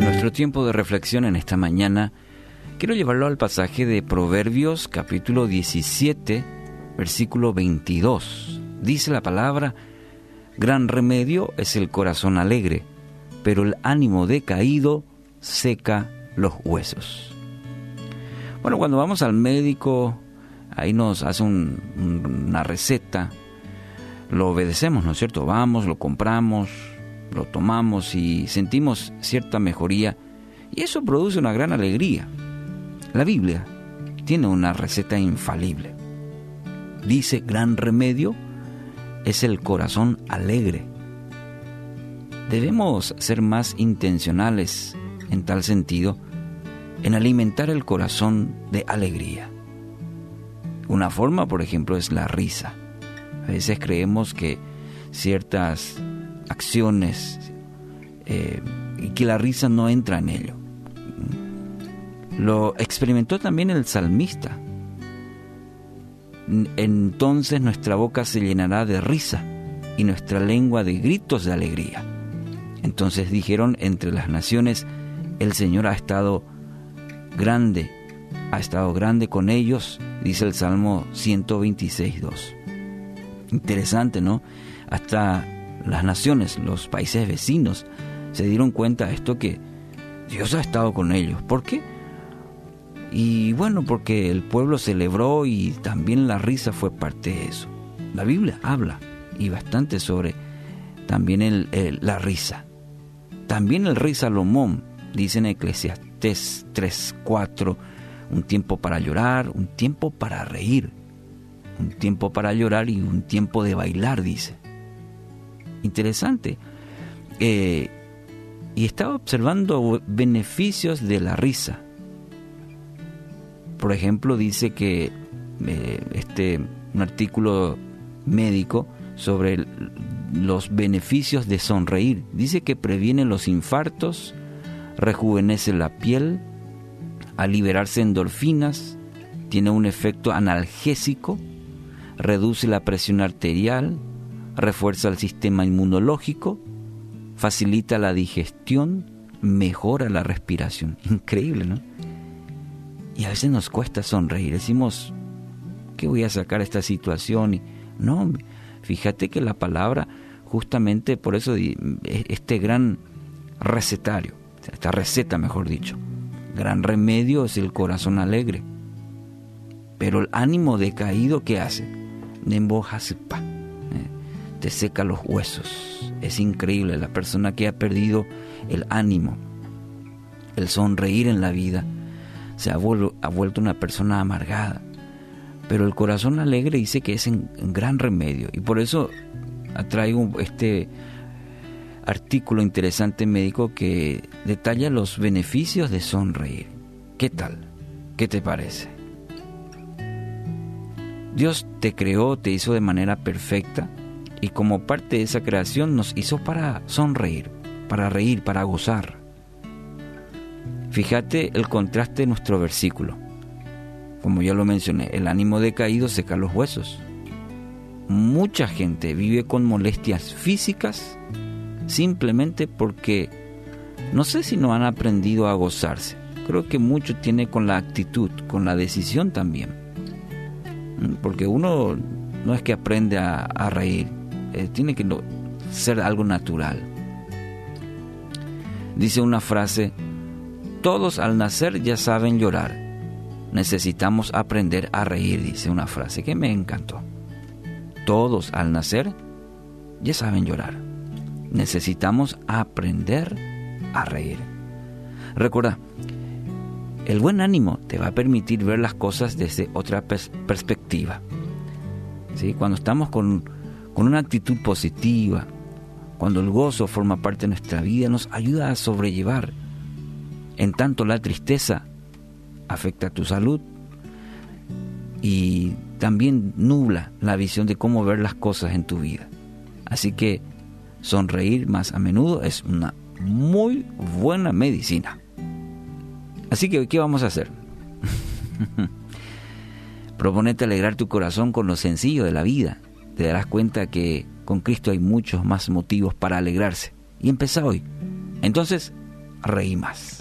En nuestro tiempo de reflexión en esta mañana, quiero llevarlo al pasaje de Proverbios capítulo 17, versículo 22. Dice la palabra, Gran remedio es el corazón alegre, pero el ánimo decaído seca los huesos. Bueno, cuando vamos al médico, ahí nos hace una receta, lo obedecemos, ¿no es cierto? Vamos, lo compramos, lo tomamos y sentimos cierta mejoría y eso produce una gran alegría. La Biblia tiene una receta infalible. Dice, gran remedio es el corazón alegre. Debemos ser más intencionales en tal sentido en alimentar el corazón de alegría. Una forma, por ejemplo, es la risa. A veces creemos que ciertas acciones eh, y que la risa no entra en ello. Lo experimentó también el salmista. Entonces nuestra boca se llenará de risa y nuestra lengua de gritos de alegría. Entonces dijeron entre las naciones, el Señor ha estado grande, ha estado grande con ellos, dice el Salmo 126.2. Interesante, ¿no? Hasta las naciones, los países vecinos, se dieron cuenta de esto que Dios ha estado con ellos. ¿Por qué? Y bueno, porque el pueblo celebró y también la risa fue parte de eso. La Biblia habla y bastante sobre también el, la risa. También el rey Salomón, dice en Eclesiastés 3:4, un tiempo para llorar, un tiempo para reír, un tiempo para llorar y un tiempo de bailar, dice interesante. Eh, y estaba observando beneficios de la risa. Por ejemplo, dice que eh, este un artículo médico sobre los beneficios de sonreír. Dice que previene los infartos, rejuvenece la piel, al liberarse endorfinas, tiene un efecto analgésico, reduce la presión arterial, refuerza el sistema inmunológico, facilita la digestión, mejora la respiración. Increíble, ¿no? Y a veces nos cuesta sonreír. Decimos, ¿qué voy a sacar esta situación? Y, no, fíjate que la palabra, justamente por eso, este gran recetario, esta receta, mejor dicho, gran remedio es el corazón alegre. Pero el ánimo decaído, ¿qué hace? pa te seca los huesos. Es increíble la persona que ha perdido el ánimo, el sonreír en la vida, se ha, vuelto una persona amargada. Pero el corazón alegre dice que es un gran remedio y por eso traigo este artículo interesante médico que detalla los beneficios de sonreír. ¿Qué tal? ¿Qué te parece? Dios te creó, te hizo de manera perfecta y como parte de esa creación nos hizo para sonreír, para reír, para gozar. Fíjate el contraste de nuestro versículo. Como ya lo mencioné, el ánimo decaído seca los huesos. Mucha gente vive con molestias físicas simplemente porque no sé si no han aprendido a gozarse. Creo que mucho tiene con la actitud, con la decisión también. Porque uno no es que aprende a, a reír, eh, tiene que ser algo natural. Dice una frase, todos al nacer ya saben llorar. Necesitamos aprender a reír, dice una frase que me encantó. Todos al nacer ya saben llorar. Necesitamos aprender a reír. Recuerda, el buen ánimo te va a permitir ver las cosas desde otra perspectiva. ¿Sí? Cuando estamos con con una actitud positiva, cuando el gozo forma parte de nuestra vida, nos ayuda a sobrellevar. En tanto la tristeza afecta tu salud y también nubla la visión de cómo ver las cosas en tu vida. Así que sonreír más a menudo es una muy buena medicina. Así que, ¿qué vamos a hacer? Proponete alegrar tu corazón con lo sencillo de la vida te darás cuenta que con Cristo hay muchos más motivos para alegrarse. Y empieza hoy. Entonces, reí más.